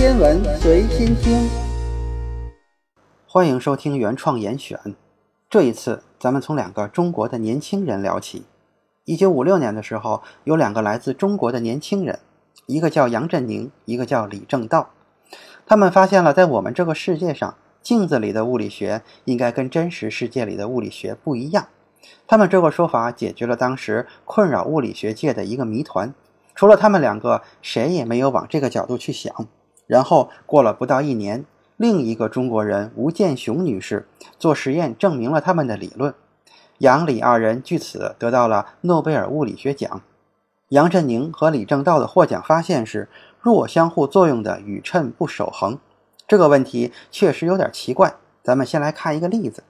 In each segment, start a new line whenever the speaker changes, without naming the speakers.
天文随心听，
欢迎收听原创严选。这一次，咱们从两个中国的年轻人聊起。一九五六年的时候，有两个来自中国的年轻人，一个叫杨振宁，一个叫李政道。他们发现了，在我们这个世界上，镜子里的物理学应该跟真实世界里的物理学不一样。他们这个说法解决了当时困扰物理学界的一个谜团。除了他们两个，谁也没有往这个角度去想。然后过了不到一年，另一个中国人吴健雄女士做实验证明了他们的理论，杨李二人据此得到了诺贝尔物理学奖。杨振宁和李政道的获奖发现是弱相互作用的宇称不守恒。这个问题确实有点奇怪。咱们先来看一个例子：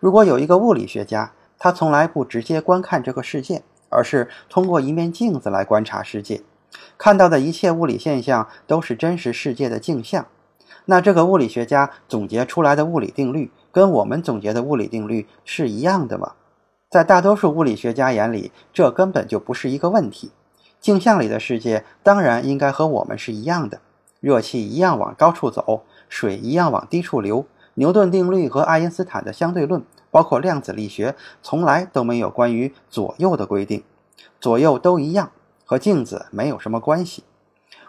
如果有一个物理学家，他从来不直接观看这个世界。而是通过一面镜子来观察世界，看到的一切物理现象都是真实世界的镜像。那这个物理学家总结出来的物理定律，跟我们总结的物理定律是一样的吗？在大多数物理学家眼里，这根本就不是一个问题。镜像里的世界当然应该和我们是一样的，热气一样往高处走，水一样往低处流。牛顿定律和爱因斯坦的相对论。包括量子力学从来都没有关于左右的规定，左右都一样，和镜子没有什么关系。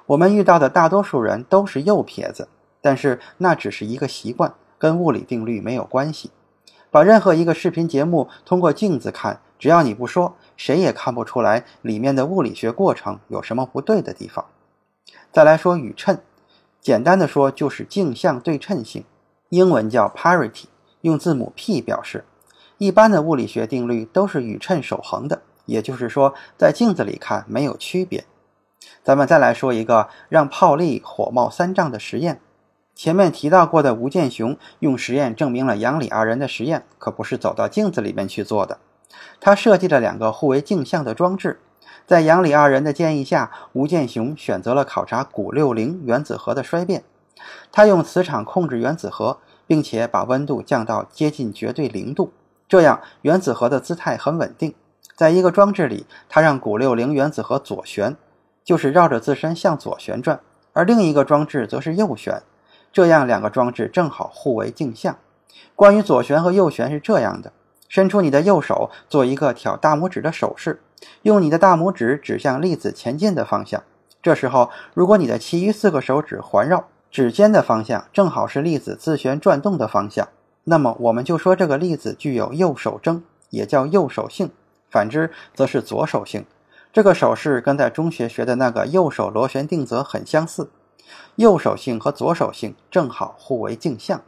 我们遇到的大多数人都是右撇子，但是那只是一个习惯，跟物理定律没有关系。把任何一个视频节目通过镜子看，只要你不说，谁也看不出来里面的物理学过程有什么不对的地方。再来说宇称，简单的说就是镜像对称性，英文叫 parity。用字母 p 表示，一般的物理学定律都是宇称守恒的，也就是说，在镜子里看没有区别。咱们再来说一个让泡利火冒三丈的实验。前面提到过的吴健雄用实验证明了杨李二人的实验可不是走到镜子里面去做的。他设计了两个互为镜像的装置，在杨李二人的建议下，吴健雄选择了考察钴六零原子核的衰变。他用磁场控制原子核。并且把温度降到接近绝对零度，这样原子核的姿态很稳定。在一个装置里，它让钴六零原子核左旋，就是绕着自身向左旋转；而另一个装置则是右旋，这样两个装置正好互为镜像。关于左旋和右旋是这样的：伸出你的右手，做一个挑大拇指的手势，用你的大拇指指向粒子前进的方向。这时候，如果你的其余四个手指环绕。指尖的方向正好是粒子自旋转动的方向，那么我们就说这个粒子具有右手征，也叫右手性；反之则是左手性。这个手势跟在中学学的那个右手螺旋定则很相似。右手性和左手性正好互为镜像。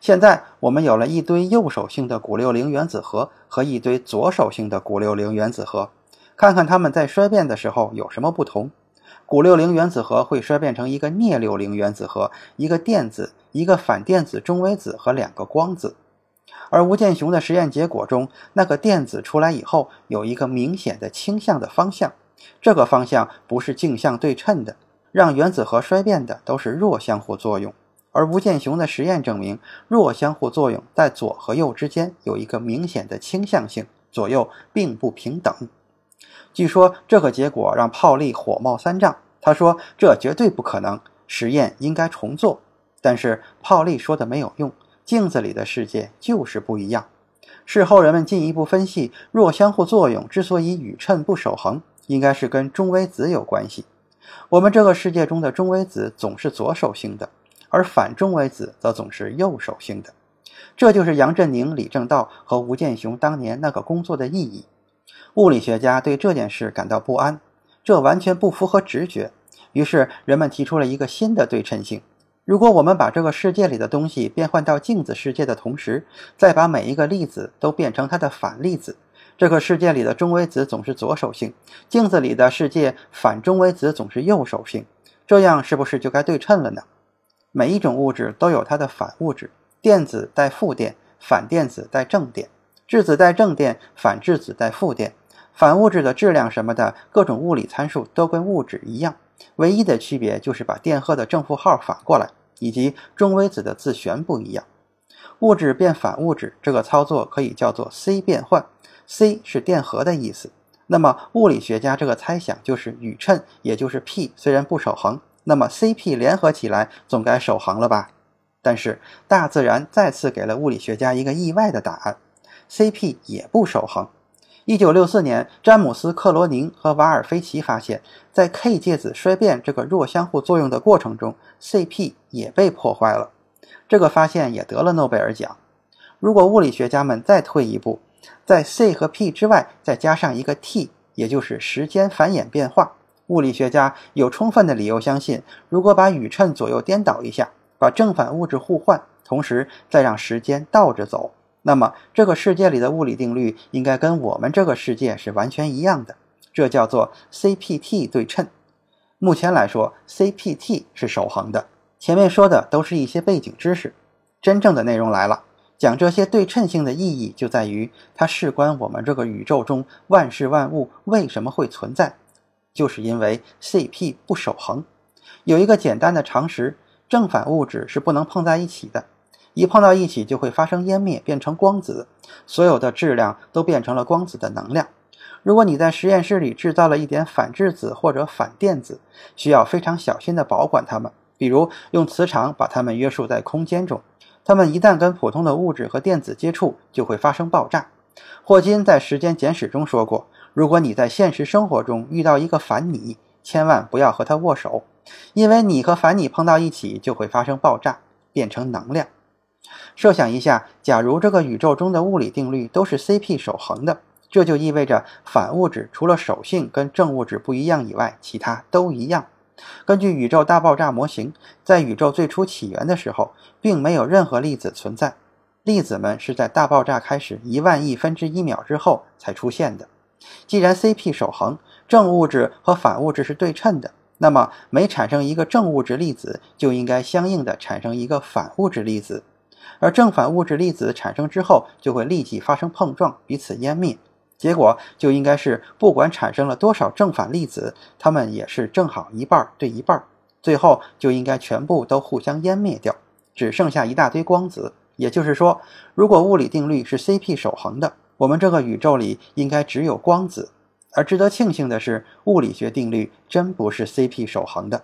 现在我们有了一堆右手性的钴六零原子核和一堆左手性的钴六零原子核，看看它们在衰变的时候有什么不同。钴六零原子核会衰变成一个镍六零原子核，一个电子，一个反电子中微子和两个光子。而吴健雄的实验结果中，那个电子出来以后有一个明显的倾向的方向，这个方向不是镜像对称的，让原子核衰变的都是弱相互作用。而吴健雄的实验证明，弱相互作用在左和右之间有一个明显的倾向性，左右并不平等。据说这个结果让泡利火冒三丈。他说：“这绝对不可能，实验应该重做。”但是泡利说的没有用，镜子里的世界就是不一样。事后人们进一步分析，弱相互作用之所以宇称不守恒，应该是跟中微子有关系。我们这个世界中的中微子总是左手性的，而反中微子则总是右手性的。这就是杨振宁、李政道和吴健雄当年那个工作的意义。物理学家对这件事感到不安，这完全不符合直觉。于是人们提出了一个新的对称性：如果我们把这个世界里的东西变换到镜子世界的同时，再把每一个粒子都变成它的反粒子，这个世界里的中微子总是左手性，镜子里的世界反中微子总是右手性，这样是不是就该对称了呢？每一种物质都有它的反物质，电子带负电，反电子带正电。质子带正电，反质子带负电，反物质的质量什么的，各种物理参数都跟物质一样，唯一的区别就是把电荷的正负号反过来，以及中微子的自旋不一样。物质变反物质这个操作可以叫做 C 变换，C 是电荷的意思。那么物理学家这个猜想就是宇称，也就是 p 虽然不守恒，那么 CP 联合起来总该守恒了吧？但是大自然再次给了物理学家一个意外的答案：CP 也不守恒。一九六四年，詹姆斯·克罗宁和瓦尔菲奇发现，在 K 介子衰变这个弱相互作用的过程中，CP 也被破坏了。这个发现也得了诺贝尔奖。如果物理学家们再退一步，在 C 和 P 之外再加上一个 T，也就是时间繁衍变化，物理学家有充分的理由相信，如果把宇称左右颠倒一下，把正反物质互换，同时再让时间倒着走。那么，这个世界里的物理定律应该跟我们这个世界是完全一样的，这叫做 CPT 对称。目前来说，CPT 是守恒的。前面说的都是一些背景知识，真正的内容来了。讲这些对称性的意义，就在于它事关我们这个宇宙中万事万物为什么会存在，就是因为 CP 不守恒。有一个简单的常识：正反物质是不能碰在一起的。一碰到一起就会发生湮灭，变成光子，所有的质量都变成了光子的能量。如果你在实验室里制造了一点反质子或者反电子，需要非常小心地保管它们，比如用磁场把它们约束在空间中。它们一旦跟普通的物质和电子接触，就会发生爆炸。霍金在《时间简史》中说过，如果你在现实生活中遇到一个反你，千万不要和他握手，因为你和反你碰到一起就会发生爆炸，变成能量。设想一下，假如这个宇宙中的物理定律都是 CP 守恒的，这就意味着反物质除了手性跟正物质不一样以外，其他都一样。根据宇宙大爆炸模型，在宇宙最初起源的时候，并没有任何粒子存在，粒子们是在大爆炸开始一万亿分之一秒之后才出现的。既然 CP 守恒，正物质和反物质是对称的，那么每产生一个正物质粒子，就应该相应的产生一个反物质粒子。而正反物质粒子产生之后，就会立即发生碰撞，彼此湮灭。结果就应该是，不管产生了多少正反粒子，它们也是正好一半对一半，最后就应该全部都互相湮灭掉，只剩下一大堆光子。也就是说，如果物理定律是 CP 守恒的，我们这个宇宙里应该只有光子。而值得庆幸的是，物理学定律真不是 CP 守恒的。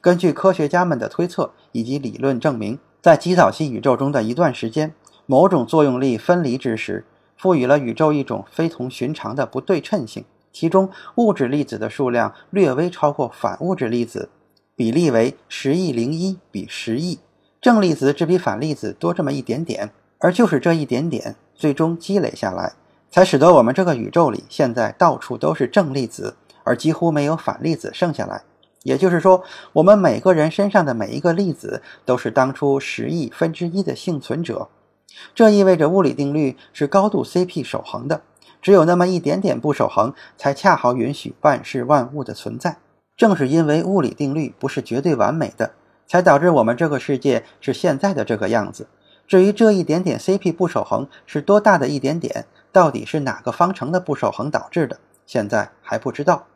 根据科学家们的推测以及理论证明。在极早期宇宙中的一段时间，某种作用力分离之时，赋予了宇宙一种非同寻常的不对称性。其中，物质粒子的数量略微超过反物质粒子，比例为十亿零一比十亿。正粒子只比反粒子多这么一点点，而就是这一点点，最终积累下来，才使得我们这个宇宙里现在到处都是正粒子，而几乎没有反粒子剩下来。也就是说，我们每个人身上的每一个粒子都是当初十亿分之一的幸存者。这意味着物理定律是高度 CP 守恒的，只有那么一点点不守恒，才恰好允许万事万物的存在。正是因为物理定律不是绝对完美的，才导致我们这个世界是现在的这个样子。至于这一点点 CP 不守恒是多大的一点点，到底是哪个方程的不守恒导致的，现在还不知道。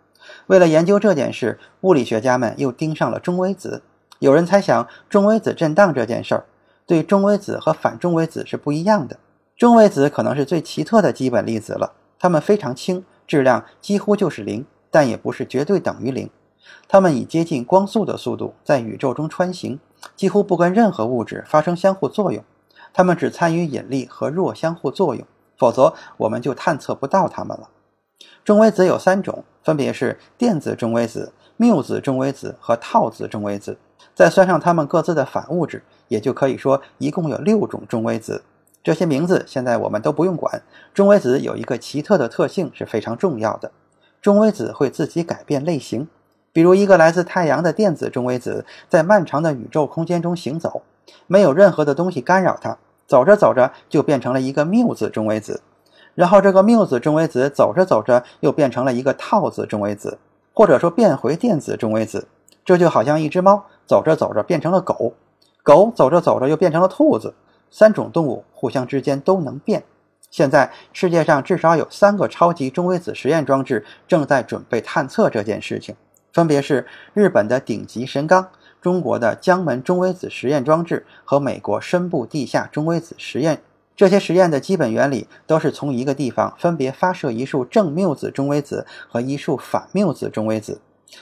为了研究这件事，物理学家们又盯上了中微子。有人猜想，中微子震荡这件事儿，对中微子和反中微子是不一样的。中微子可能是最奇特的基本粒子了，它们非常轻，质量几乎就是零，但也不是绝对等于零。它们以接近光速的速度在宇宙中穿行，几乎不跟任何物质发生相互作用。它们只参与引力和弱相互作用，否则我们就探测不到它们了。中微子有三种，分别是电子中微子、缪子中微子和套子中微子。再算上它们各自的反物质，也就可以说一共有六种中微子。这些名字现在我们都不用管。中微子有一个奇特的特性是非常重要的：中微子会自己改变类型。比如一个来自太阳的电子中微子，在漫长的宇宙空间中行走，没有任何的东西干扰它，走着走着就变成了一个缪子中微子。然后这个缪子中微子走着走着又变成了一个套子中微子，或者说变回电子中微子。这就好像一只猫走着走着变成了狗，狗走着走着又变成了兔子。三种动物互相之间都能变。现在世界上至少有三个超级中微子实验装置正在准备探测这件事情，分别是日本的顶级神冈、中国的江门中微子实验装置和美国深部地下中微子实验。这些实验的基本原理都是从一个地方分别发射一束正缪子中微子和一束反缪子中微子，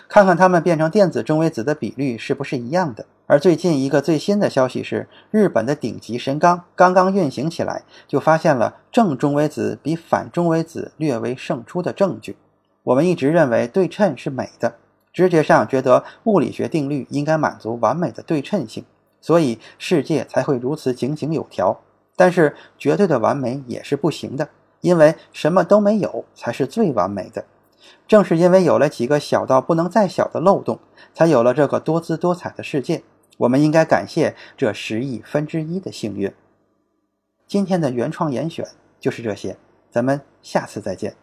看看它们变成电子中微子的比率是不是一样的。而最近一个最新的消息是，日本的顶级神钢刚刚运行起来，就发现了正中微子比反中微子略微胜出的证据。我们一直认为对称是美的，直觉上觉得物理学定律应该满足完美的对称性，所以世界才会如此井井有条。但是绝对的完美也是不行的，因为什么都没有才是最完美的。正是因为有了几个小到不能再小的漏洞，才有了这个多姿多彩的世界。我们应该感谢这十亿分之一的幸运。今天的原创严选就是这些，咱们下次再见。